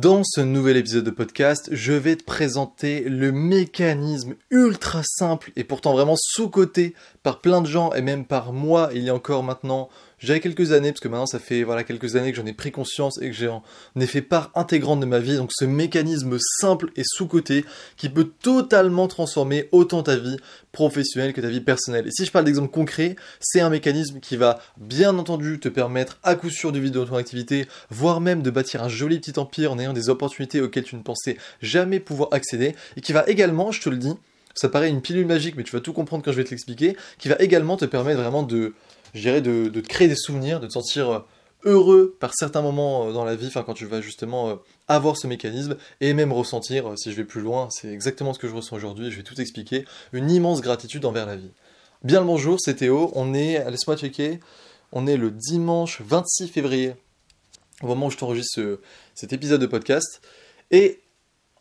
Dans ce nouvel épisode de podcast, je vais te présenter le mécanisme ultra simple et pourtant vraiment sous-coté par plein de gens et même par moi il y a encore maintenant j'avais quelques années, parce que maintenant ça fait voilà quelques années que j'en ai pris conscience et que j'ai en ai fait part intégrante de ma vie, donc ce mécanisme simple et sous-côté qui peut totalement transformer autant ta vie professionnelle que ta vie personnelle. Et si je parle d'exemple concret, c'est un mécanisme qui va bien entendu te permettre à coup sûr de vivre de ton activité, voire même de bâtir un joli petit empire en ayant des opportunités auxquelles tu ne pensais jamais pouvoir accéder, et qui va également, je te le dis, ça paraît une pilule magique, mais tu vas tout comprendre quand je vais te l'expliquer, qui va également te permettre vraiment de je dirais, de, te créer des souvenirs, de te sentir euh, heureux par certains moments euh, dans la vie, enfin quand tu vas justement euh, avoir ce mécanisme et même ressentir, si je vais plus loin, c'est exactement ce que je ressens aujourd'hui, je vais tout expliquer, une immense gratitude envers la vie. Bien le bonjour, c'est Théo, on est, laisse-moi checker, on est le dimanche 26 février, au moment où je t'enregistre cet épisode de podcast, et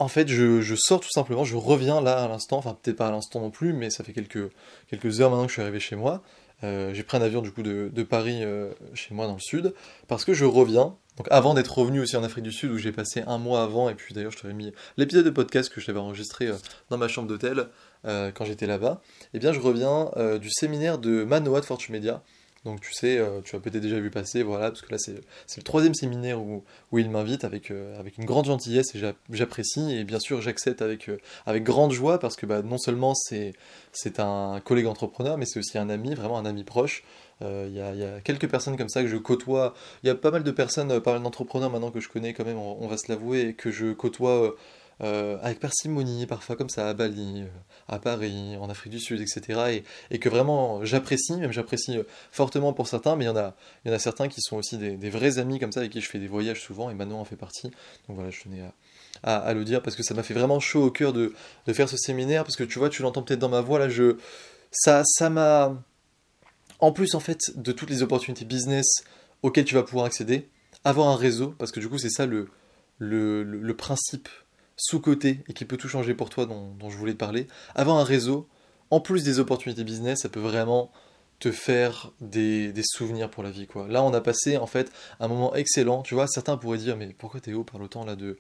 en fait, je, sors tout simplement, je reviens là à l'instant, enfin peut-être pas à l'instant non plus, mais ça fait quelques, quelques heures maintenant que je suis arrivé chez moi. Euh, j'ai pris un avion du coup de, Paris euh, chez moi dans le sud, parce que je reviens. Donc avant d'être revenu aussi en Afrique du Sud, où j'ai passé un mois avant, et puis d'ailleurs je t'avais mis l'épisode de podcast que je t'avais enregistré euh, dans ma chambre d'hôtel quand j'étais là-bas, et eh bien je reviens du séminaire de Manoa de Fortune Media, donc tu sais, euh, tu as peut-être déjà vu passer, voilà, parce que là c'est le troisième séminaire où, où il m'invite avec, euh, avec une grande gentillesse et j'apprécie, et bien sûr j'accepte avec, euh, avec grande joie, parce que bah, non seulement c'est un collègue entrepreneur, mais c'est aussi un ami, vraiment un ami proche. Il y, a, quelques personnes comme ça que je côtoie, il y a pas mal de personnes, pas mal d'entrepreneurs maintenant que je connais quand même, on va se l'avouer, que je côtoie euh, avec parcimonie, parfois comme ça, à Bali, euh, à Paris, en Afrique du Sud, etc. Et, que vraiment j'apprécie, même j'apprécie euh, fortement pour certains, mais il y, en a, certains qui sont aussi des, vrais amis comme ça, avec qui je fais des voyages souvent, et Manon en fait partie. Donc voilà, je tenais à, le dire, parce que ça m'a fait vraiment chaud au cœur de, faire ce séminaire, parce que tu vois, tu l'entends peut-être dans ma voix, là, je, ça m'a... En plus, en fait, de toutes les opportunités business auxquelles tu vas pouvoir accéder, avoir un réseau, parce que du coup, c'est ça le principe sous-côté et qui peut tout changer pour toi dont, je voulais te parler, avoir un réseau, en plus des opportunités business, ça peut vraiment te faire des, souvenirs pour la vie. quoi. Là, on a passé en fait un moment excellent. Tu vois, certains pourraient dire, mais pourquoi Théo parle autant là de,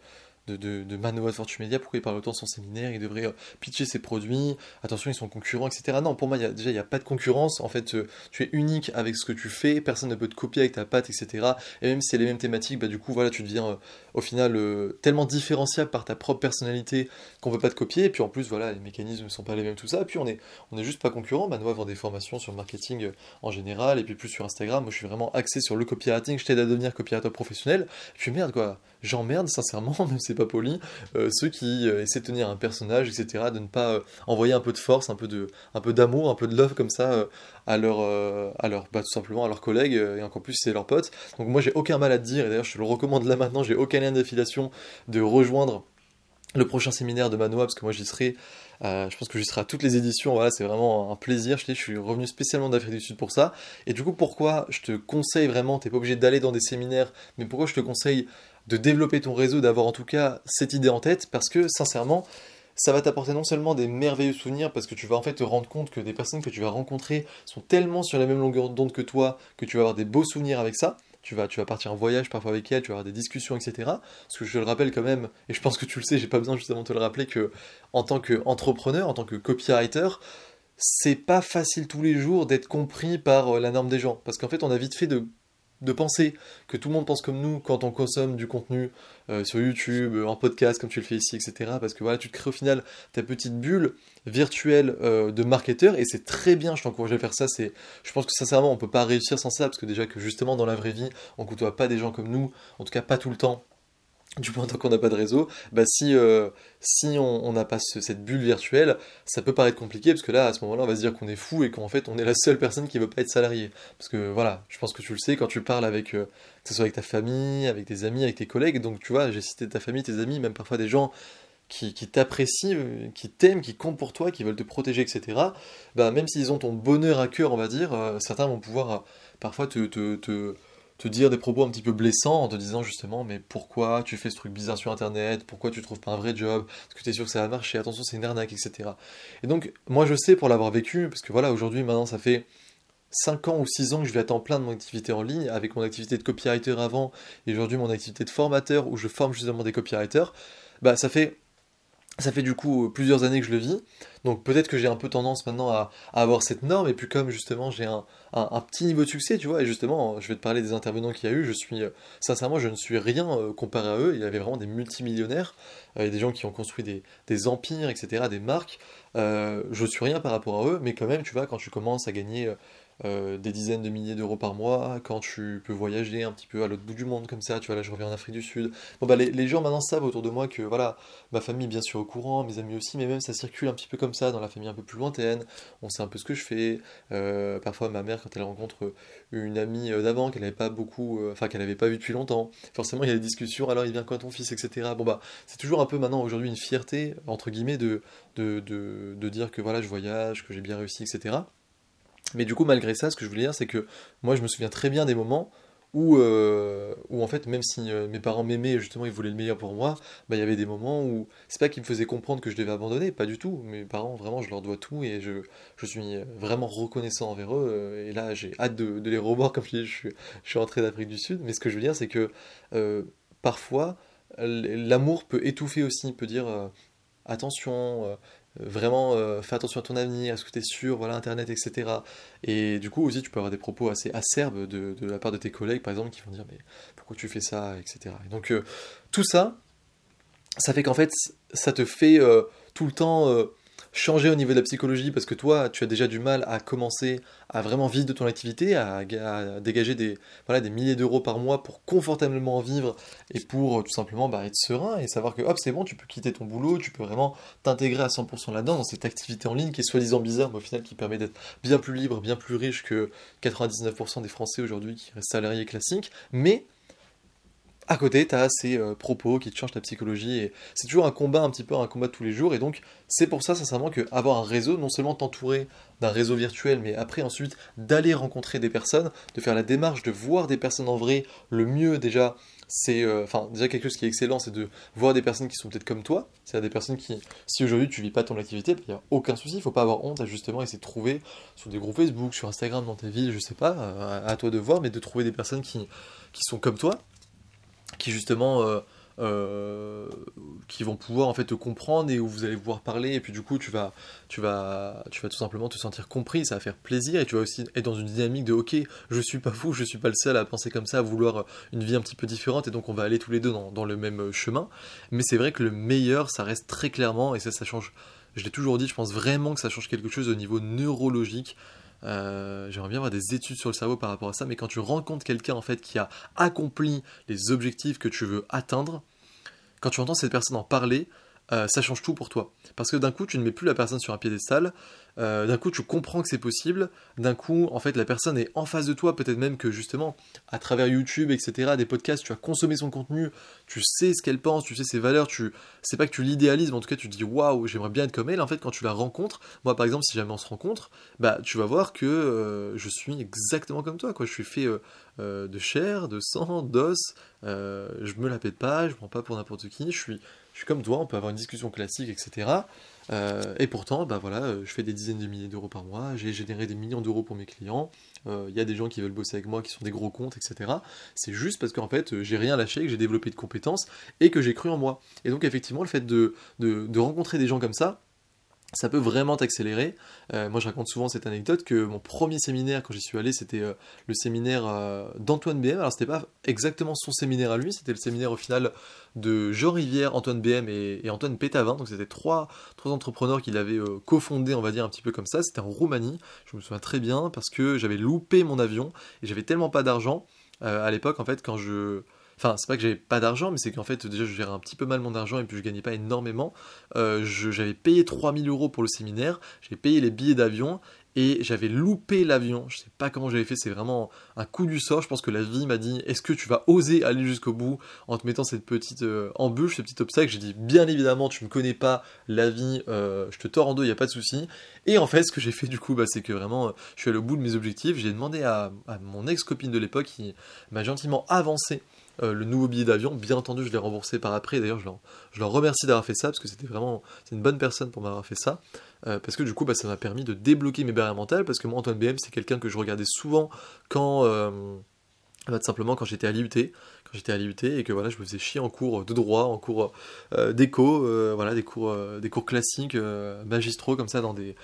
de, de, de Manoa Fortune Media, pourquoi il parle autant de son séminaire, il devrait euh, pitcher ses produits, attention, ils sont concurrents, etc. Non, pour moi, déjà, il n'y a pas de concurrence, en fait, euh, tu es unique avec ce que tu fais, personne ne peut te copier avec ta patte, etc. Et même si c'est les mêmes thématiques, bah, du coup, voilà, tu deviens euh, au final tellement différenciable par ta propre personnalité qu'on ne peut pas te copier, et puis en plus, voilà, les mécanismes ne sont pas les mêmes, tout ça, et puis on est, on est juste pas concurrents, Manoa vend des formations sur le marketing en général, et puis plus sur Instagram, moi je suis vraiment axé sur le copywriting, je t'aide à devenir copywriter professionnel, et puis merde, quoi, j'emmerde sincèrement, même si c'est pas poli, euh, ceux qui euh, essaient de tenir un personnage, etc., de ne pas euh, envoyer un peu de force, un peu d'amour, un peu de love comme ça à leur, à leur, bah, leurs collègues et encore plus c'est leurs potes. Donc moi j'ai aucun mal à te dire et d'ailleurs je te le recommande là maintenant, j'ai aucun lien d'affiliation de rejoindre le prochain séminaire de Manoa parce que moi j'y serai. je pense que j'y serai à toutes les éditions. Voilà, c'est vraiment un plaisir. Je, je suis revenu spécialement d'Afrique du Sud pour ça. Et du coup, pourquoi je te conseille vraiment, t'es pas obligé d'aller dans des séminaires, mais pourquoi je te conseille de développer ton réseau, d'avoir en tout cas cette idée en tête, parce que sincèrement, ça va t'apporter non seulement des merveilleux souvenirs, parce que tu vas en fait te rendre compte que des personnes que tu vas rencontrer sont tellement sur la même longueur d'onde que toi, que tu vas avoir des beaux souvenirs avec ça. Tu vas, tu vas partir en voyage parfois avec elle, tu vas avoir des discussions, etc. Parce que je le rappelle quand même, et je pense que tu le sais, j'ai pas besoin justement de te le rappeler, que en tant qu'entrepreneur, en tant que copywriter, c'est pas facile tous les jours d'être compris par euh, la norme des gens. Parce qu'en fait, on a vite fait de de penser que tout le monde pense comme nous quand on consomme du contenu euh, sur YouTube, en podcast, comme tu le fais ici, etc. Parce que voilà, tu te crées au final ta petite bulle virtuelle euh, de marketeur et c'est très bien, je t'encourage à faire ça. C'est, je pense que sincèrement, on peut pas réussir sans ça parce que déjà que justement dans la vraie vie, on côtoie pas des gens comme nous, en tout cas pas tout le temps du moins tant qu'on n'a pas de réseau, bah si, euh, si on n'a pas cette bulle virtuelle, ça peut paraître compliqué, parce que là, à ce moment-là, on va se dire qu'on est fou et qu'en fait, on est la seule personne qui ne veut pas être salarié. Parce que voilà, je pense que tu le sais, quand tu parles avec, euh, que ce soit avec ta famille, avec tes amis, avec tes collègues, donc tu vois, j'ai cité ta famille, tes amis, même parfois des gens qui, t'apprécient, euh, qui t'aiment, qui comptent pour toi, qui veulent te protéger, etc., bah même s'ils ont ton bonheur à cœur, on va dire, certains vont pouvoir parfois te dire des propos un petit peu blessants en te disant justement mais pourquoi tu fais ce truc bizarre sur internet, pourquoi tu trouves pas un vrai job, est-ce que tu es sûr que ça va marcher, attention c'est une arnaque, etc. Et donc moi je sais pour l'avoir vécu, parce que voilà aujourd'hui maintenant ça fait 5 ans ou 6 ans que je vais à temps plein de mon activité en ligne, avec mon activité de copywriter avant, et aujourd'hui mon activité de formateur où je forme justement des copywriters, bah ça fait ça fait du coup plusieurs années que je le vis, donc peut-être que j'ai un peu tendance maintenant à, avoir cette norme, et puis comme justement j'ai un, petit niveau de succès, tu vois, et justement je vais te parler des intervenants qu'il y a eu, je suis, sincèrement je ne suis rien euh, comparé à eux, il y avait vraiment des multimillionnaires, euh, des gens qui ont construit des, empires, etc., des marques, euh, je suis rien par rapport à eux, mais quand même, tu vois, quand tu commences à gagner euh, des dizaines de milliers d'euros par mois, quand tu peux voyager un petit peu à l'autre bout du monde comme ça, tu vois, là je reviens en Afrique du Sud. Bon bah les, gens maintenant savent autour de moi que voilà, ma famille bien sûr au courant, mes amis aussi, mais même ça circule un petit peu comme ça dans la famille un peu plus lointaine, on sait un peu ce que je fais. Euh, parfois ma mère quand elle rencontre une amie euh, d'avant qu'elle n'avait pas beaucoup, enfin qu'elle n'avait pas vu depuis longtemps, forcément il y a des discussions, alors il vient quand ton fils, etc. Bon bah c'est toujours un peu maintenant aujourd'hui une fierté, entre guillemets, de, de, de, de dire que voilà je voyage, que j'ai bien réussi, etc. Mais du coup, malgré ça, ce que je voulais dire, c'est que moi, je me souviens très bien des moments où, euh, où en fait, même si euh, mes parents m'aimaient, justement, ils voulaient le meilleur pour moi, bah, il y avait des moments où c'est pas qu'ils me faisaient comprendre que je devais abandonner, pas du tout. Mes parents, vraiment, je leur dois tout et je, je suis vraiment reconnaissant envers eux. Euh, et là, j'ai hâte de, les revoir, comme je je suis, je suis rentré d'Afrique du Sud. Mais ce que je veux dire, c'est que parfois, l'amour peut étouffer aussi, peut dire attention, vraiment euh, fais attention à ton avenir, est-ce que tu es sûr, voilà, Internet, etc. Et du coup aussi tu peux avoir des propos assez acerbes de, la part de tes collègues par exemple qui vont dire mais pourquoi tu fais ça, etc. Et donc euh, tout ça, ça fait qu'en fait ça te fait euh, tout le temps changer au niveau de la psychologie parce que toi, tu as déjà du mal à commencer à vraiment vivre de ton activité, à, dégager des, voilà, des milliers d'euros par mois pour confortablement vivre et pour euh, tout simplement bah, être serein et savoir que hop, c'est bon, tu peux quitter ton boulot, tu peux vraiment t'intégrer à 100% là-dedans, dans cette activité en ligne qui est soi-disant bizarre, mais au final qui permet d'être bien plus libre, bien plus riche que 99% des Français aujourd'hui qui restent salariés classiques, mais à côté, tu as ces euh, propos qui te changent ta psychologie, et c'est toujours un combat, un petit peu un combat de tous les jours, et donc c'est pour ça, sincèrement, qu'avoir un réseau, non seulement t'entourer d'un réseau virtuel, mais après ensuite d'aller rencontrer des personnes, de faire la démarche, de voir des personnes en vrai, le mieux déjà, c'est, euh, enfin déjà quelque chose qui est excellent, c'est de voir des personnes qui sont peut-être comme toi, c'est-à-dire des personnes qui, si aujourd'hui tu vis pas ton activité, il n'y a aucun souci, il faut pas avoir honte à justement essayer de trouver sur des groupes Facebook, sur Instagram, dans ta ville, je sais pas, euh, à toi de voir, mais de trouver des personnes qui, qui sont comme toi, qui justement euh, euh, qui vont pouvoir en fait te comprendre et où vous allez pouvoir parler. Et puis du coup tu vas tu vas tu vas tout simplement te sentir compris. Ça va faire plaisir. Et tu vas aussi être dans une dynamique de ok je suis pas fou je suis pas le seul à penser comme ça à vouloir une vie un petit peu différente. Et donc on va aller tous les deux dans, dans le même chemin. Mais c'est vrai que le meilleur ça reste très clairement et ça ça change je l'ai toujours dit je pense vraiment que ça change quelque chose au niveau neurologique euh, j'aimerais bien avoir des études sur le cerveau par rapport à ça, mais quand tu rencontres quelqu'un en fait qui a accompli les objectifs que tu veux atteindre, quand tu entends cette personne en parler, euh, ça change tout pour toi. Parce que d'un coup, tu ne mets plus la personne sur un piédestal, euh, d'un coup, tu comprends que c'est possible, d'un coup, en fait, la personne est en face de toi, peut-être même que justement, à travers YouTube, etc., des podcasts, tu as consommé son contenu, tu sais ce qu'elle pense, tu sais ses valeurs, tu c'est pas que tu l'idéalises, mais en tout cas, tu te dis waouh, j'aimerais bien être comme elle. En fait, quand tu la rencontres, moi par exemple, si jamais on se rencontre, bah, tu vas voir que euh, je suis exactement comme toi, quoi. Je suis fait de chair, de sang, d'os, je me la pète pas, je prends pas pour n'importe qui, je suis comme toi, on peut avoir une discussion classique, etc. Euh, et pourtant, bah voilà, euh, je fais des dizaines de milliers d'euros par mois, j'ai généré des millions d'euros pour mes clients, euh, il y a des gens qui veulent bosser avec moi, qui sont des gros comptes, etc. C'est juste parce qu'en fait, j'ai rien lâché, que j'ai développé de compétences et que j'ai cru en moi. Et donc, effectivement, le fait de rencontrer des gens comme ça, ça peut vraiment t'accélérer. Euh, moi, je raconte souvent cette anecdote que mon premier séminaire, quand j'y suis allé, c'était euh, le séminaire euh, d'Antoine BM. Alors, c'était pas exactement son séminaire à lui, c'était le séminaire au final de Jean Rivière, Antoine BM et, Antoine Pétavin. Donc, c'était trois, trois entrepreneurs qu'il avait cofondés, on va dire, un petit peu comme ça. C'était en Roumanie. Je me souviens très bien parce que j'avais loupé mon avion et j'avais tellement pas d'argent à l'époque, en fait, quand je Enfin, c'est pas que j'avais pas d'argent, mais c'est qu'en fait, déjà, je gérais un petit peu mal mon argent et puis je gagnais pas énormément. Euh, j'avais payé 3000 euros pour le séminaire, j'avais payé les billets d'avion et j'avais loupé l'avion. Je sais pas comment j'avais fait, c'est vraiment un coup du sort. Je pense que la vie m'a dit est-ce que tu vas oser aller jusqu'au bout en te mettant cette petite euh, embûche, ce petit obstacle? J'ai dit bien évidemment, tu me connais pas, la vie, euh, je te tords en deux, il y a pas de souci. Et en fait, ce que j'ai fait du coup, bah, c'est que vraiment, je suis allé au bout de mes objectifs. J'ai demandé à, à mon ex-copine de l'époque qui m'a gentiment avancé le nouveau billet d'avion. Bien entendu, je l'ai remboursé par après. D'ailleurs, je, leur, remercie d'avoir fait ça parce que c'était vraiment c'est une bonne personne pour m'avoir fait ça. parce que du coup, bah, ça m'a permis de débloquer mes barrières mentales. Parce que moi, Antoine BM, c'est quelqu'un que je regardais souvent quand. Bah, simplement quand j'étais à l'IUT, quand j'étais à l'IUT et que voilà, je me faisais chier en cours de droit, en cours d'éco, voilà, des cours, des cours classiques, magistraux comme ça dans des,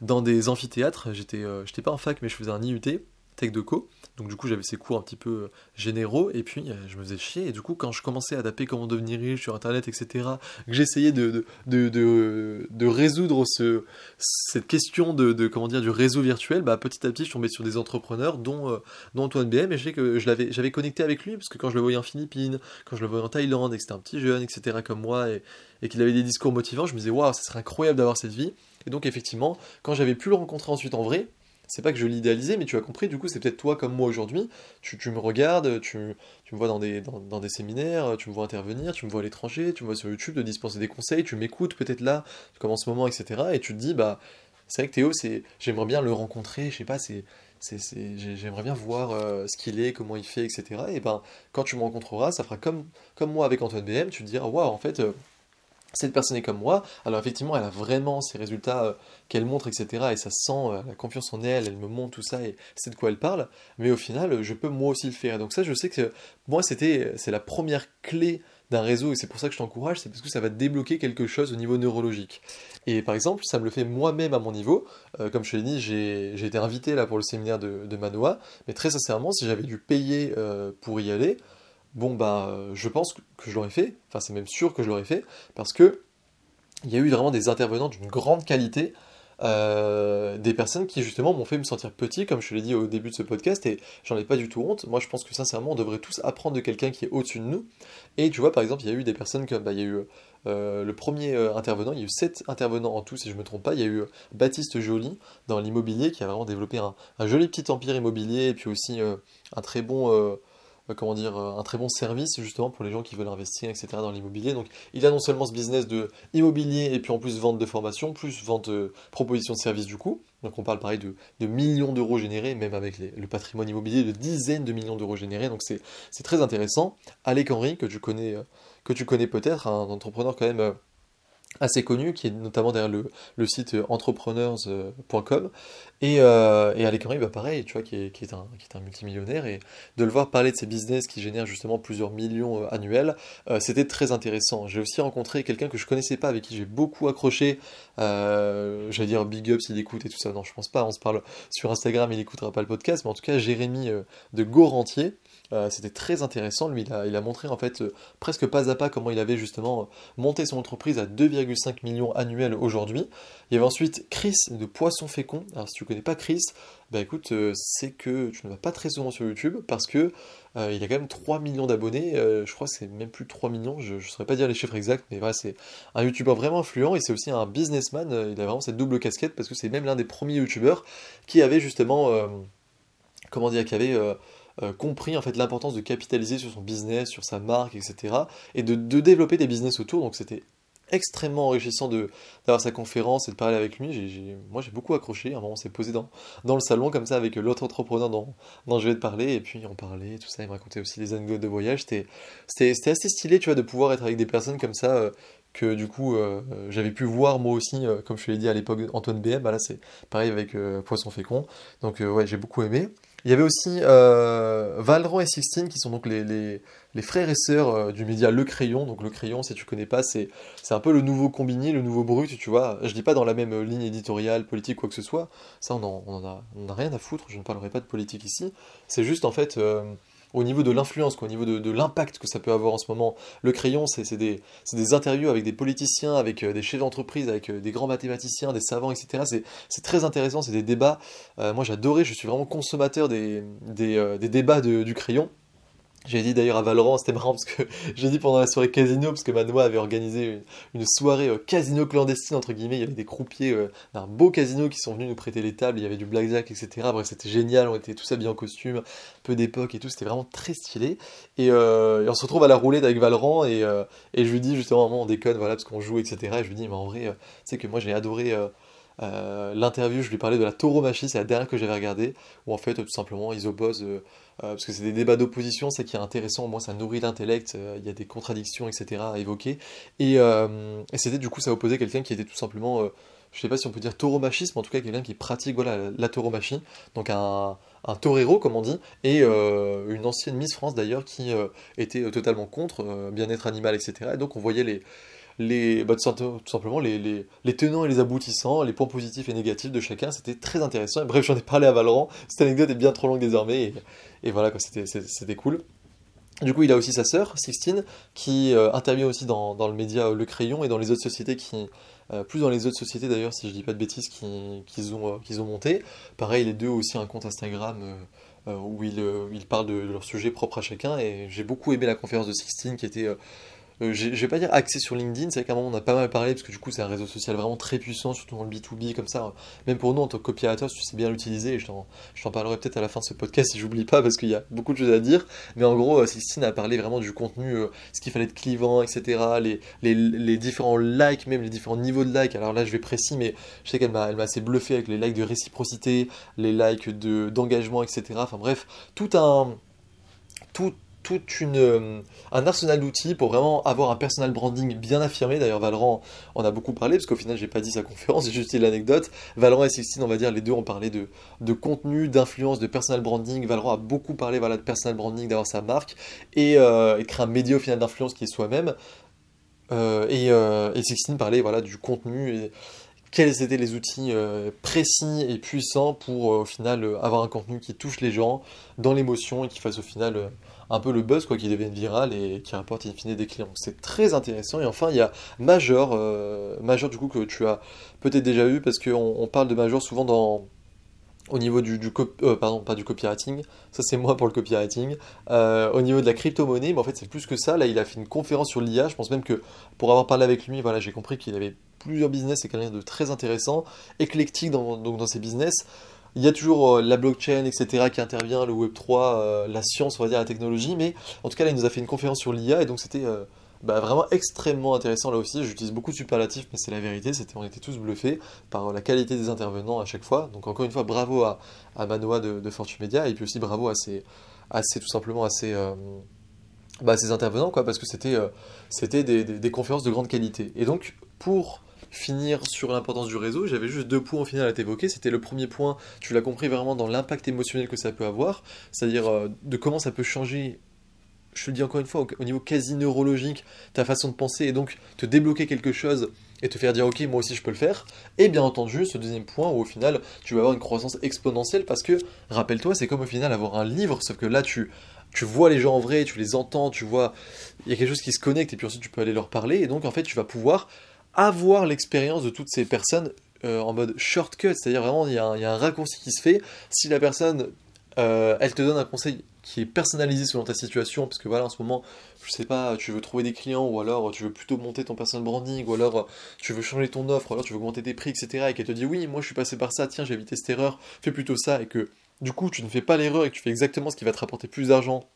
dans des amphithéâtres. J'étais, j'étais pas en fac, mais je faisais un IUT de co. Donc du coup j'avais ces cours un petit peu euh, généraux. Et puis euh, je me faisais chier. Et du coup quand je commençais à taper comment devenir riche sur internet etc que j'essayais de de, de, de, résoudre ce, cette question de, comment dire du réseau virtuel bah petit à petit je tombais sur des entrepreneurs dont, euh, dont Antoine BM et je sais que je l'avais j'avais connecté avec lui parce que quand je le voyais en Philippines quand je le voyais en Thaïlande et que c'était un petit jeune etc comme moi et, et qu'il avait des discours motivants je me disais waouh ça serait incroyable d'avoir cette vie. Et donc effectivement quand j'avais pu le rencontrer ensuite en vrai c'est pas que je l'idéalisais, mais tu as compris, du coup, c'est peut-être toi comme moi aujourd'hui. Tu, me regardes, tu, me vois dans des, dans, des séminaires, tu me vois intervenir, tu me vois à l'étranger, tu me vois sur YouTube de dispenser des conseils, tu m'écoutes peut-être là, comme en ce moment, etc. Et tu te dis, bah, c'est vrai que Théo, j'aimerais bien le rencontrer, je sais pas, c'est, j'aimerais bien voir euh, ce qu'il est, comment il fait, etc. Et ben, quand tu me rencontreras, ça fera comme, comme moi avec Antoine BM, tu te diras, waouh, en fait, euh, cette personne est comme moi, alors effectivement elle a vraiment ses résultats euh, qu'elle montre, etc. Et ça sent euh, la confiance en elle, elle me montre tout ça et c'est de quoi elle parle, mais au final je peux moi aussi le faire. donc ça je sais que moi c'était c'est la première clé d'un réseau et c'est pour ça que je t'encourage, c'est parce que ça va débloquer quelque chose au niveau neurologique. Et par exemple, ça me le fait moi-même à mon niveau. Euh, comme je l'ai dit, j'ai été invité là pour le séminaire de Manoa, mais très sincèrement, si j'avais dû payer pour y aller, bon bah je pense que je l'aurais fait, enfin c'est même sûr que je l'aurais fait, parce que il y a eu vraiment des intervenants d'une grande qualité, euh, des personnes qui justement m'ont fait me sentir petit, comme je l'ai dit au début de ce podcast, et j'en ai pas du tout honte. Moi je pense que sincèrement on devrait tous apprendre de quelqu'un qui est au-dessus de nous. Et tu vois par exemple il y a eu des personnes comme bah, il y a eu euh, le premier euh, intervenant, il y a eu sept intervenants en tout si je me trompe pas, il y a eu Baptiste Joly dans l'immobilier qui a vraiment développé un, joli petit empire immobilier et puis aussi un très bon euh, comment dire, euh, un très bon service justement pour les gens qui veulent investir, etc. dans l'immobilier. Donc il a non seulement ce business de immobilier et puis en plus vente de formation, plus vente de proposition de service du coup. Donc on parle pareil de, millions d'euros générés, même avec le patrimoine immobilier de dizaines de millions d'euros générés. Donc c'est très intéressant. Alec Henry, que tu connais, euh, que tu connais peut-être, un entrepreneur quand même assez connu, qui est notamment derrière le, site entrepreneurs.com. Et, euh, et Alec Henry, bah pareil, tu vois, qui est, qui, est un, qui est un multimillionnaire, et de le voir parler de ses business qui génèrent justement plusieurs millions euh, annuels, euh, c'était très intéressant. J'ai aussi rencontré quelqu'un que je connaissais pas, avec qui j'ai beaucoup accroché, euh, j'allais dire big up s'il écoute et tout ça, non je pense pas, on se parle sur Instagram, il écoutera pas le podcast, mais en tout cas Jérémy de Gorantier, euh, c'était très intéressant. Lui, il a, il a montré en fait euh, presque pas à pas comment il avait justement monté son entreprise à 2,5 millions annuels aujourd'hui. Il y avait ensuite Chris de Poisson Fécond. Alors si tu connais pas Chris, bah écoute, euh, c'est que tu ne vas pas très souvent sur YouTube parce que il a quand même 3 millions d'abonnés. je crois que c'est même plus 3 millions. Je ne saurais pas dire les chiffres exacts, mais c'est un YouTuber vraiment influent et c'est aussi un businessman. il a vraiment cette double casquette parce que c'est même l'un des premiers YouTubers qui avait justement, comment dire, qui avait euh, compris en fait l'importance de capitaliser sur son business, sur sa marque, etc. et de, développer des business autour. Donc c'était extrêmement enrichissant d'avoir sa conférence et de parler avec lui. moi j'ai beaucoup accroché. À un moment on s'est posé dans, dans le salon comme ça avec l'autre entrepreneur dont, dont je vais te parler et puis on parlait, tout ça. Il me racontait aussi des anecdotes de voyage. C'était assez stylé tu vois, de pouvoir être avec des personnes comme ça. Euh, que du coup euh, j'avais pu voir moi aussi, comme je te l'ai dit à l'époque Antoine BM, bah là c'est pareil avec Poisson Fécond, donc ouais j'ai beaucoup aimé. Il y avait aussi euh, et Sixtine qui sont donc les, frères et sœurs euh, du média Le Crayon. Donc Le Crayon, si tu connais pas, c'est un peu le nouveau combiné, le nouveau brut, tu vois. Je dis pas dans la même ligne éditoriale, politique, quoi que ce soit. Ça, on en, on a, on a rien à foutre. Je ne parlerai pas de politique ici. C'est juste en fait. Euh, au niveau de l'influence, au niveau de, l'impact que ça peut avoir en ce moment. Le crayon, c'est des, des, interviews avec des politiciens, avec euh, des chefs d'entreprise, avec euh, des grands mathématiciens, des savants, etc. C'est très intéressant, c'est des débats. Euh, moi j'adorais, je suis vraiment consommateur des, des, des débats du crayon. J'ai dit d'ailleurs à Valorant, c'était marrant parce que j'ai dit pendant la soirée casino, parce que Manoa avait organisé une, soirée euh, casino clandestine, entre guillemets, il y avait des croupiers euh, d'un beau casino qui sont venus nous prêter les tables, il y avait du blackjack, etc. Bref, c'était génial, on était tous habillés en costume, peu d'époque et tout, c'était vraiment très stylé. Et, euh, on se retrouve à la roulette avec Valorant, et, je lui dis justement, on déconne, voilà, parce qu'on joue, etc. Et je lui dis, mais en vrai, c'est que moi j'ai adoré L'interview, je lui parlais de la tauromachie, c'est la dernière que j'avais regardée, où en fait, tout simplement, ils opposent, parce que c'est des débats d'opposition, c'est qui est intéressant, au moins ça nourrit l'intellect, il y a des contradictions, etc. à évoquer. Et, c'était du coup, ça opposait quelqu'un qui était tout simplement je sais pas si on peut dire tauromachisme, en tout cas quelqu'un qui pratique voilà, la tauromachie, donc un, torero comme on dit, et euh, une ancienne Miss France d'ailleurs qui euh, était euh, totalement contre bien-être animal, etc. Et donc on voyait les, les, bah, tout simplement les, les, les, tenants et les aboutissants, les points positifs et négatifs de chacun, c'était très intéressant. Bref, j'en ai parlé à Valorant, cette anecdote est bien trop longue désormais, et, et voilà, c'était cool. Du coup, il a aussi sa sœur, Sixtine, qui intervient aussi dans, dans, le média Le Crayon et dans les autres sociétés qui, euh, plus dans les autres sociétés d'ailleurs, si je dis pas de bêtises, qu'ils ont, euh, qu'ils ont monté. Pareil, les deux ont aussi un compte Instagram euh, où ils, ils, parlent de, de, leur sujet propre à chacun. Et j'ai beaucoup aimé la conférence de Sixtine qui était euh, je vais pas dire axé sur LinkedIn, c'est vrai qu'à un moment on a pas mal parlé parce que du coup c'est un réseau social vraiment très puissant, surtout dans le B2B comme ça. Même pour nous en tant que copywriter, tu sais bien l'utiliser. Je t'en parlerai peut-être à la fin de ce podcast si j'oublie pas parce qu'il y a beaucoup de choses à dire. Mais en gros, Sistine a parlé vraiment du contenu, euh, ce qu'il fallait être clivant, etc. Les, différents likes, même les différents niveaux de likes. Alors là je vais précis, mais je sais qu'elle m'a assez bluffé avec les likes de réciprocité, les likes d'engagement, etc. Enfin bref, tout un. Tout, tout euh, un arsenal d'outils pour vraiment avoir un personal branding bien affirmé. D'ailleurs, Valorant en a beaucoup parlé, parce qu'au final, j'ai pas dit sa conférence, j'ai juste dit l'anecdote. Valorant et Sixtine, on va dire, les deux ont parlé de, de contenu, d'influence, de personal branding. Valorant a beaucoup parlé voilà, de personal branding, d'avoir sa marque, et, euh, créer un média au final d'influence qui est soi-même. Euh, et, et Sixtine parlait voilà, du contenu. Et, quels étaient les outils précis et puissants pour au final avoir un contenu qui touche les gens dans l'émotion et qui fasse au final un peu le buzz quoi, qui devienne viral et qui rapporte in fine des clients. C'est très intéressant. Et enfin, il y a Major, euh, Major du coup que tu as peut-être déjà vu parce qu'on on parle de Major souvent dans au niveau du, du euh, pardon pas du copywriting. Ça c'est moi pour le copywriting. Euh, au niveau de la crypto-monnaie mais en fait c'est plus que ça. Là il a fait une conférence sur l'IA je pense même que pour avoir parlé avec lui voilà j'ai compris qu'il avait plusieurs business et quelqu'un de très intéressant éclectique dans, donc dans ses business il y a toujours euh, la blockchain, etc., qui intervient, le Web3, euh, la science, on va dire, la technologie, mais en tout cas, là, il nous a fait une conférence sur l'IA, et donc c'était euh, bah, vraiment extrêmement intéressant là aussi. J'utilise beaucoup de superlatifs, mais c'est la vérité, on était tous bluffés par la qualité des intervenants à chaque fois. Donc encore une fois, bravo à, à Manoa de, de Fortune Media, et puis aussi bravo à ces, tout simplement à ces, bah, intervenants, quoi, parce que c'était, des conférences de grande qualité. Et donc, pour finir sur l'importance du réseau, j'avais juste deux points au final à t'évoquer. C'était le premier point, tu l'as compris vraiment dans l'impact émotionnel que ça peut avoir, c'est-à-dire euh, de comment ça peut changer je te le dis encore une fois, au, niveau quasi neurologique, ta façon de penser et donc te débloquer quelque chose et te faire dire ok moi aussi je peux le faire. Et bien entendu ce deuxième point où au final tu vas avoir une croissance exponentielle parce que rappelle-toi c'est comme au final avoir un livre sauf que là tu tu vois les gens en vrai, tu les entends, tu vois il y a quelque chose qui se connecte et puis ensuite tu peux aller leur parler et donc en fait tu vas pouvoir avoir l'expérience de toutes ces personnes euh, en mode shortcut, c'est-à-dire vraiment il y, a un raccourci qui se fait. Si la personne, euh, elle te donne un conseil qui est personnalisé selon ta situation, parce que voilà, en ce moment, je sais pas, tu veux trouver des clients, ou alors tu veux plutôt monter ton personal branding, ou alors tu veux changer ton offre, ou alors tu veux augmenter tes prix, etc., et qu'elle te dit oui, moi je suis passé par ça, tiens, j'ai évité cette erreur, fais plutôt ça, et que du coup tu ne fais pas l'erreur et que tu fais exactement ce qui va te rapporter plus d'argent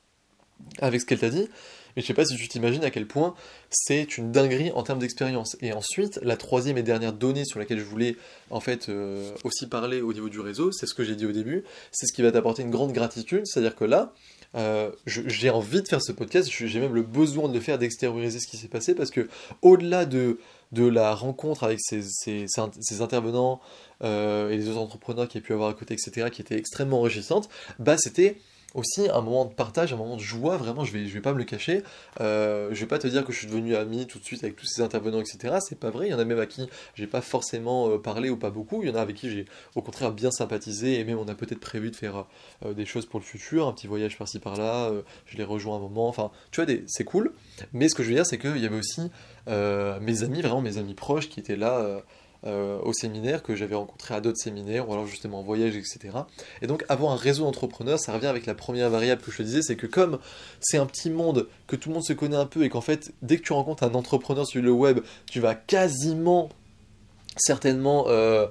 avec ce qu'elle t'a dit, mais je sais pas si tu t'imagines à quel point c'est une dinguerie en termes d'expérience. Et ensuite, la troisième et dernière donnée sur laquelle je voulais en fait euh, aussi parler au niveau du réseau, c'est ce que j'ai dit au début, c'est ce qui va t'apporter une grande gratitude, c'est-à-dire que là, euh, j'ai envie de faire ce podcast, j'ai même le besoin de le faire, d'extérioriser ce qui s'est passé, parce que au-delà de, de la rencontre avec ces, ces, intervenants euh, et les autres entrepreneurs qui a pu avoir à côté, etc., qui était extrêmement enrichissante, bah c'était aussi un moment de partage, un moment de joie, vraiment, je vais, je vais pas me le cacher. Euh, je vais pas te dire que je suis devenu ami tout de suite avec tous ces intervenants, etc. C'est pas vrai. Il y en a même à qui j'ai pas forcément euh, parlé ou pas beaucoup. Il y en a avec qui j'ai au contraire bien sympathisé et même on a peut-être prévu de faire euh, des choses pour le futur, un petit voyage par-ci par-là. je les rejoins un moment. Enfin, tu vois, c'est cool. Mais ce que je veux dire, c'est qu'il y avait aussi mes amis, vraiment mes amis proches qui étaient là euh, au séminaire, que j'avais rencontré à d'autres séminaires, ou alors justement en voyage, etc. Et donc avoir un réseau d'entrepreneurs, ça revient avec la première variable que je te disais, c'est que comme c'est un petit monde, que tout le monde se connaît un peu, et qu'en fait, dès que tu rencontres un entrepreneur sur le web, tu vas quasiment, certainement... Euh,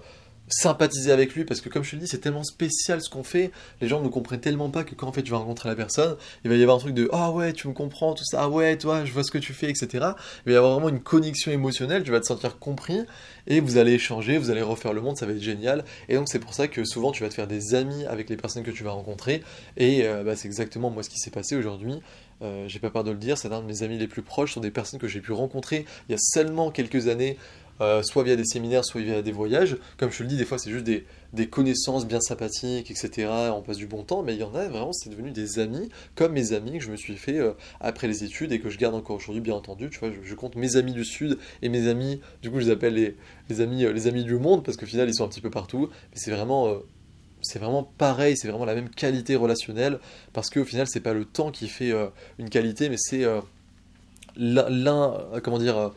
sympathiser avec lui parce que comme je te dis c'est tellement spécial ce qu'on fait. Les gens ne comprennent tellement pas que quand en fait tu vas rencontrer la personne il va y avoir un truc de ah ouais tu me comprends tout ça ah ouais toi je vois ce que tu fais etc il va y avoir vraiment une connexion émotionnelle tu vas te sentir compris et vous allez échanger vous allez refaire le monde ça va être génial. Et donc c'est pour ça que souvent tu vas te faire des amis avec les personnes que tu vas rencontrer. Et euh, bah, c'est exactement moi ce qui s'est passé aujourd'hui. Euh, j'ai pas peur de le dire, c'est un de mes amis les plus proches, sont des personnes que j'ai pu rencontrer il y a seulement quelques années euh, soit via des séminaires, soit via des voyages. Comme je te le dis, des fois c'est juste des, connaissances bien sympathiques, etc. On passe du bon temps, mais il y en a vraiment, c'est devenu des amis, comme mes amis que je me suis fait euh, après les études et que je garde encore aujourd'hui, bien entendu. Je, compte mes amis du Sud et mes amis, du coup je les appelle les, amis, euh, les amis du monde, parce qu'au final ils sont un petit peu partout. Mais c'est vraiment pareil, c'est vraiment la même qualité relationnelle, parce qu'au final, c'est pas le temps qui fait une qualité, mais c'est l'un, comment dire,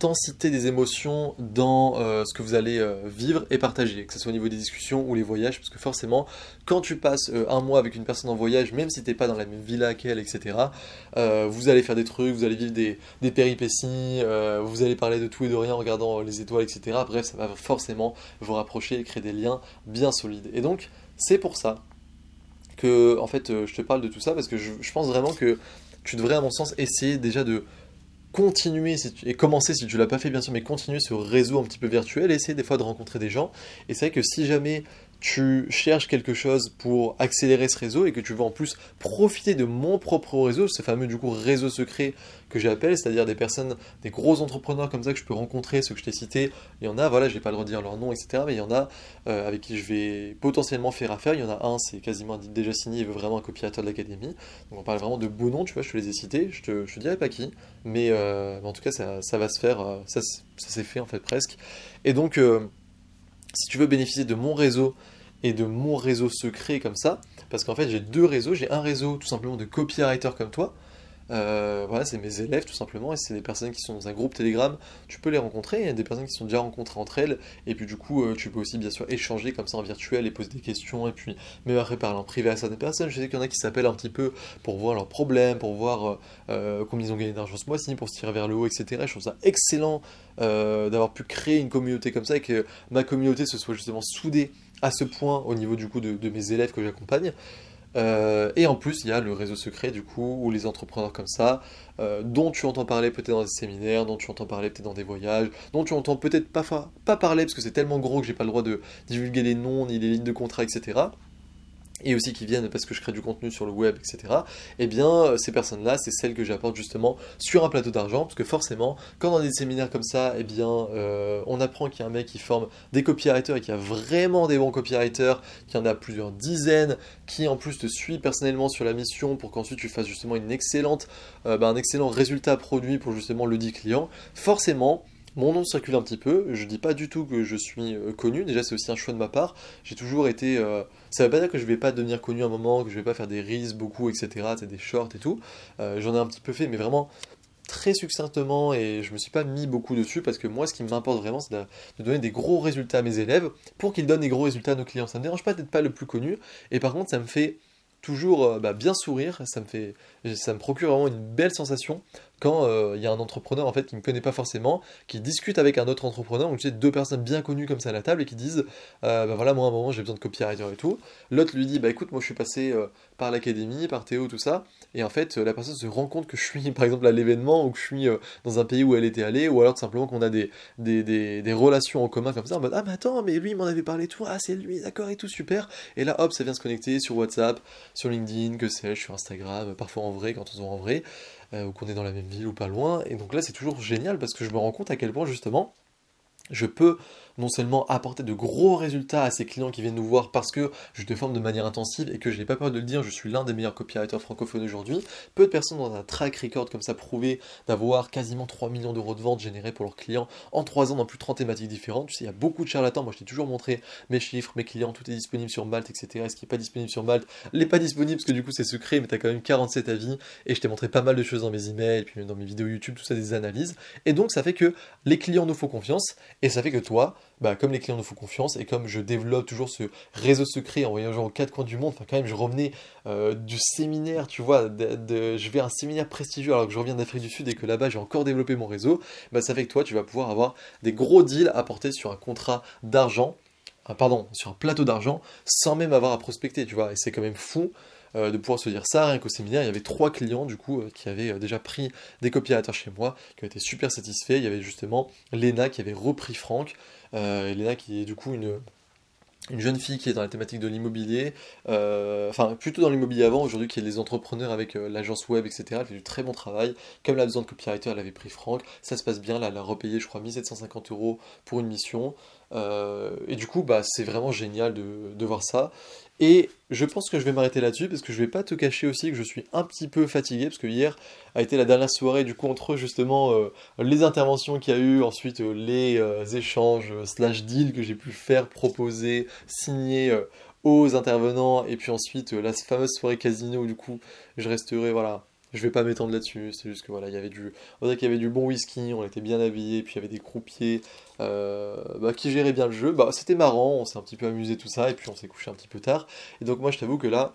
intensité des émotions dans euh, ce que vous allez euh, vivre et partager, que ce soit au niveau des discussions ou les voyages, parce que forcément, quand tu passes euh, un mois avec une personne en voyage, même si t'es pas dans la même villa qu'elle, etc., vous allez faire des trucs, vous allez vivre des, péripéties, vous allez parler de tout et de rien en regardant les étoiles, etc. Bref, ça va forcément vous rapprocher et créer des liens bien solides. Et donc, c'est pour ça que, en fait, je te parle de tout ça, parce que je pense vraiment que tu devrais, à mon sens, essayer déjà de continuer et commencer si tu l'as pas fait bien sûr mais continuer ce réseau un petit peu virtuel essayer des fois de rencontrer des gens. Et c'est vrai que si jamais tu cherches quelque chose pour accélérer ce réseau et que tu veux en plus profiter de mon propre réseau, ce fameux du coup réseau secret que j'appelle, c'est-à-dire des personnes, des gros entrepreneurs comme ça que je peux rencontrer, ceux que je t'ai cités, il y en a, voilà, je vais pas le redire leur nom, etc. Mais il y en a euh, avec qui je vais potentiellement faire affaire. Il y en a un, c'est quasiment déjà signé, il veut vraiment un copiateur de l'académie. Donc on parle vraiment de beaux noms, tu vois, je te les ai cités, je te, je te dirai pas qui, mais, euh, en tout cas ça, ça, va se faire, euh, ça, ça s'est fait en fait presque. Et donc si tu veux bénéficier de mon réseau et de mon réseau secret comme ça, parce qu'en fait j'ai deux réseaux, j'ai un réseau tout simplement de copywriters comme toi, euh, voilà, c'est mes élèves tout simplement, et c'est des personnes qui sont dans un groupe Telegram. Tu peux les rencontrer, il y a des personnes qui sont déjà rencontrées entre elles, et puis du coup, euh, tu peux aussi bien sûr échanger comme ça en virtuel et poser des questions, et puis même après parler en privé à certaines personnes. Je sais qu'il y en a qui s'appellent un petit peu pour voir leurs problèmes, pour voir euh, combien ils ont gagné d'argent ce mois-ci, pour se tirer vers le haut, etc. Je trouve ça excellent d'avoir pu créer une communauté comme ça et que ma communauté se soit justement soudée à ce point au niveau du coup de mes élèves que j'accompagne. Euh, et en plus, il y a le réseau secret, du coup, ou les entrepreneurs comme ça, euh, dont tu entends parler peut-être dans des séminaires, dont tu entends parler peut-être dans des voyages, dont tu entends peut-être pas, pas parler parce que c'est tellement gros que j'ai pas le droit de divulguer les noms, ni les lignes de contrat, etc et aussi qui viennent parce que je crée du contenu sur le web, etc., eh bien, euh, ces personnes-là, c'est celles que j'apporte justement sur un plateau d'argent, parce que forcément, quand dans des séminaires comme ça, eh bien, euh, on apprend qu'il y a un mec qui forme des copywriters et qu'il y a vraiment des bons copywriters, qu'il y en a plusieurs dizaines, qui en plus te suit personnellement sur la mission pour qu'ensuite tu fasses justement euh, bah, un excellent résultat produit pour justement le dit client, forcément, mon nom circule un petit peu, je dis pas du tout que je suis euh, connu, déjà c'est aussi un choix de ma part, j'ai toujours été... Euh, ça veut pas dire que je vais pas devenir connu à un moment, que je vais pas faire des reels beaucoup, etc., des shorts et tout, euh, j'en ai un petit peu fait, mais vraiment très succinctement et je me suis pas mis beaucoup dessus parce que moi ce qui m'importe vraiment c'est de, donner des gros résultats à mes élèves pour qu'ils donnent des gros résultats à nos clients. Ça ne me dérange pas d'être pas le plus connu et par contre ça me fait toujours bah, bien sourire, ça me fait, ça me procure vraiment une belle sensation quand euh, il y a un entrepreneur en fait qui ne me connaît pas forcément, qui discute avec un autre entrepreneur, donc sais, deux personnes bien connues comme ça à la table et qui disent euh, bah voilà, moi à un moment j'ai besoin de copywriter et tout. L'autre lui dit bah écoute, moi je suis passé euh, par l'académie, par Théo, tout ça, et en fait la personne se rend compte que je suis par exemple à l'événement ou que je suis dans un pays où elle était allée, ou alors tout simplement qu'on a des, des, des, relations en commun comme ça, en mode ah mais attends, mais lui il m'en avait parlé tout, ah c'est lui, d'accord et tout, super. Et là hop, ça vient se connecter sur WhatsApp, sur LinkedIn, que sais-je, sur Instagram, parfois en vrai quand on se voit en vrai. Euh, ou qu'on est dans la même ville ou pas loin. Et donc là, c'est toujours génial parce que je me rends compte à quel point justement je peux non seulement apporter de gros résultats à ces clients qui viennent nous voir parce que je te forme de manière intensive et que je n'ai pas peur de le dire, je suis l'un des meilleurs copywriters francophones aujourd'hui. Peu de personnes ont un track record comme ça prouvé d'avoir quasiment 3 millions d'euros de ventes générés pour leurs clients en 3 ans dans plus de 30 thématiques différentes. Tu sais, il y a beaucoup de charlatans. Moi, je t'ai toujours montré mes chiffres, mes clients, tout est disponible sur Malte, etc. Ce qui n'est pas disponible sur Malte? N'est pas disponible parce que du coup, c'est secret, mais tu as quand même 47 avis et je t'ai montré pas mal de choses dans mes emails, puis dans mes vidéos YouTube, tout ça, des analyses. Et donc, ça fait que les clients nous font confiance Et ça fait que toi, bah, comme les clients nous font confiance et comme je développe toujours ce réseau secret en voyageant aux quatre coins du monde, enfin quand même je revenais euh, du séminaire, tu vois, je vais à un séminaire prestigieux alors que je reviens d'Afrique du Sud et que là-bas j'ai encore développé mon réseau, bah, ça fait que toi tu vas pouvoir avoir des gros deals à porter sur un contrat d'argent, ah, pardon, sur un plateau d'argent sans même avoir à prospecter, tu vois, et c'est quand même fou euh, de pouvoir se dire ça. Rien qu'au séminaire, il y avait trois clients du coup euh, qui avaient euh, déjà pris des copiateurs chez moi, qui ont été super satisfaits. Il y avait justement Léna qui avait repris Franck. Léna qui est du coup une, une jeune fille qui est dans la thématique de l'immobilier, enfin plutôt dans l'immobilier avant, aujourd'hui qui est les entrepreneurs avec l'agence web, etc. Elle fait du très bon travail. Comme elle a besoin de copywriter, elle avait pris Franck. Ça se passe bien, là, elle a repayé, je crois, 1750 euros pour une mission. Et du coup, bah, c'est vraiment génial de, de, voir ça. Et je pense que je vais m'arrêter là-dessus parce que je vais pas te cacher aussi que je suis un petit peu fatigué parce que hier a été la dernière soirée du coup entre justement euh, les interventions qu'il y a eu, ensuite euh, les euh, échanges slash deals que j'ai pu faire, proposer, signer aux intervenants et puis ensuite la fameuse soirée casino où du coup je resterai voilà je vais pas m'étendre là-dessus, c'est juste que voilà, il y avait du, on qu'il y avait du bon whisky, on était bien habillés, puis il y avait des croupiers euh, bah, qui géraient bien le jeu. Bah, c'était marrant, on s'est un petit peu amusé tout ça, et puis on s'est couché un petit peu tard. Et donc moi, je t'avoue que là,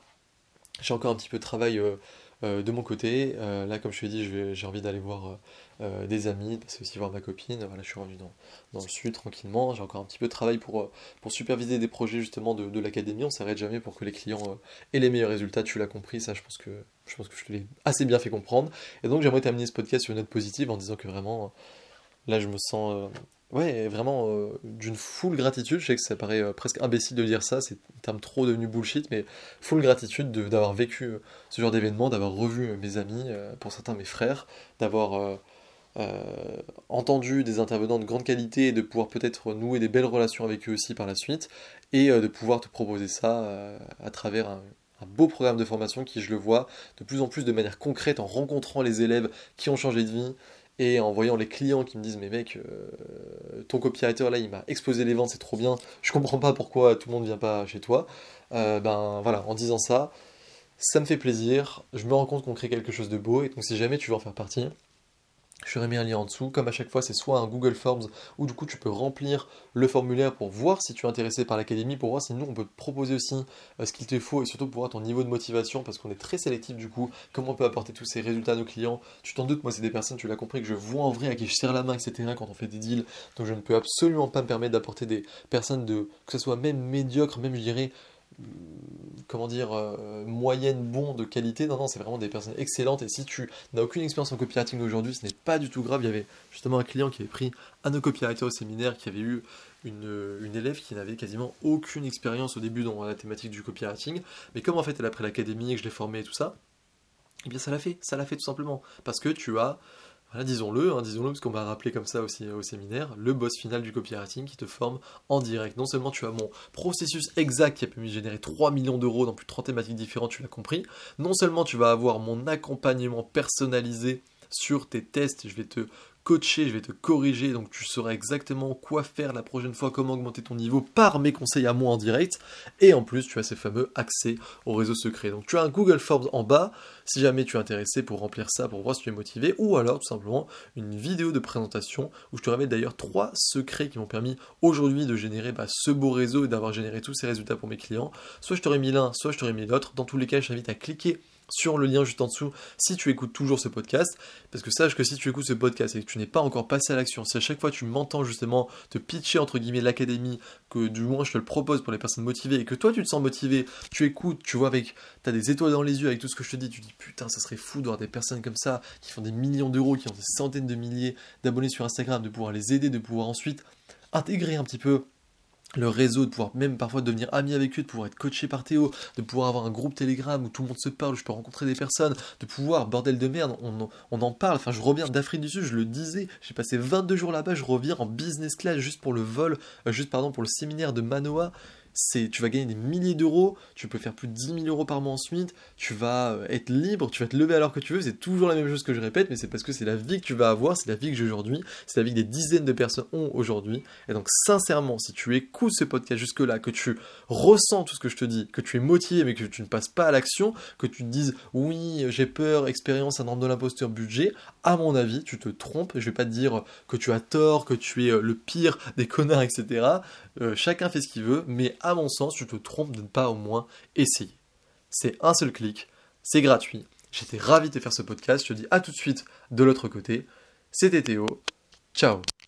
j'ai encore un petit peu de travail euh, euh, de mon côté. là, comme je te dit, j'ai envie d'aller voir euh, des amis, passer aussi voir ma copine. Voilà, je suis revenu dans, dans le sud tranquillement. J'ai encore un petit peu de travail pour, euh, pour superviser des projets justement de, de l'académie. On s'arrête jamais pour que les clients euh, aient les meilleurs résultats. Tu l'as compris, ça je pense que je pense que je te l'ai assez bien fait comprendre. Et donc j'aimerais terminer ce podcast sur une note positive en disant que vraiment là je me sens ouais, vraiment d'une full gratitude. Je sais que ça paraît presque imbécile de dire ça, c'est un terme trop devenu bullshit, mais full gratitude d'avoir vécu ce genre d'événement, d'avoir revu mes amis, pour certains mes frères, d'avoir euh, entendu des intervenants de grande qualité et de pouvoir peut-être nouer des belles relations avec eux aussi par la suite et euh, de pouvoir te proposer ça euh, à travers un, beau programme de formation qui, je le vois, de plus en plus de manière concrète en rencontrant les élèves qui ont changé de vie et en voyant les clients qui me disent mais mec ton copywriter là il m'a explosé les ventes c'est trop bien je comprends pas pourquoi tout le monde vient pas chez toi. Ben voilà en disant ça ça me fait plaisir je me rends compte qu'on crée quelque chose de beau et donc si jamais tu veux en faire partie je mis un lien en dessous. Comme à chaque fois, c'est soit un Google Forms où du coup tu peux remplir le formulaire pour voir si tu es intéressé par l'académie, pour voir si nous on peut te proposer aussi euh, ce qu'il te faut et surtout pour voir ton niveau de motivation parce qu'on est très sélectif du coup. Comment on peut apporter tous ces résultats à nos clients Tu t'en doutes, moi c'est des personnes, tu l'as compris, que je vois en vrai, à qui je serre la main, etc. quand on fait des deals. Donc je ne peux absolument pas me permettre d'apporter des personnes de que ce soit même médiocre, même je dirais comment dire, euh, moyenne, bon, de qualité. Non, non, c'est vraiment des personnes excellentes. Et si tu n'as aucune expérience en copywriting aujourd'hui, ce n'est pas du tout grave. Il y avait justement un client qui avait pris un de copywriter au séminaire, qui avait eu une, élève qui n'avait quasiment aucune expérience au début dans la thématique du copywriting. Mais comme en fait elle a pris l'académie et que je l'ai formée et tout ça, eh bien ça l'a fait, ça l'a fait tout simplement. Parce que tu as disons-le, hein, disons-le, parce qu'on va rappeler comme ça aussi au séminaire, le boss final du copywriting qui te forme en direct. Non seulement tu as mon processus exact qui a permis de générer 3 millions d'euros dans plus de 30 thématiques différentes, tu l'as compris, non seulement tu vas avoir mon accompagnement personnalisé sur tes tests, je vais te coacher, je vais te corriger, donc tu sauras exactement quoi faire la prochaine fois, comment augmenter ton niveau par mes conseils à moi en direct. Et en plus, tu as ces fameux accès au réseau secret. Donc tu as un Google Forms en bas, si jamais tu es intéressé pour remplir ça, pour voir si tu es motivé, ou alors tout simplement une vidéo de présentation où je te révèle d'ailleurs trois secrets qui m'ont permis aujourd'hui de générer bah, ce beau réseau et d'avoir généré tous ces résultats pour mes clients. Soit je t'aurais mis l'un, soit je t'aurais mis l'autre. Dans tous les cas, je t'invite à cliquer sur le lien juste en dessous si tu écoutes toujours ce podcast. Parce que sache que si tu écoutes ce podcast et que tu n'es pas encore passé à l'action, si à chaque fois tu m'entends justement te pitcher entre guillemets l'académie, que du moins je te le propose pour les personnes motivées et que toi tu te sens motivé, tu écoutes, tu vois avec, t'as des étoiles dans les yeux avec tout ce que je te dis, tu dis putain ça serait fou d'avoir des personnes comme ça qui font des millions d'euros, qui ont des centaines de milliers d'abonnés sur Instagram, de pouvoir les aider, de pouvoir ensuite intégrer un petit peu le réseau, de pouvoir même parfois devenir ami avec eux, de pouvoir être coaché par Théo, de pouvoir avoir un groupe Telegram où tout le monde se parle, où je peux rencontrer des personnes, de pouvoir, bordel de merde, on, on en parle, enfin je reviens d'Afrique du Sud, je le disais, j'ai passé 22 jours là-bas, je reviens en business class juste pour le vol, euh, juste pardon pour le séminaire de Manoa, tu vas gagner des milliers d'euros, tu peux faire plus de 10 000 euros par mois ensuite, tu vas euh, être libre, tu vas te lever alors que tu veux, c'est toujours la même chose que je répète, mais c'est parce que c'est la vie que tu vas avoir, c'est la vie que j'ai aujourd'hui, c'est la vie que des dizaines de personnes ont aujourd'hui. Et donc sincèrement, si tu écoutes ce podcast jusque-là, que tu ressens tout ce que je te dis, que tu es motivé mais que tu ne passes pas à l'action, que tu te dises oui, j'ai peur, expérience, syndrome de l'imposteur, budget, à mon avis, tu te trompes. Je vais pas te dire que tu as tort, que tu es euh, le pire des connards, etc. Euh, chacun fait ce qu'il veut, mais à mon sens, tu te trompes de ne pas au moins essayer. C'est un seul clic, c'est gratuit. J'étais ravi de faire ce podcast. Je te dis à tout de suite de l'autre côté. C'était Théo. Ciao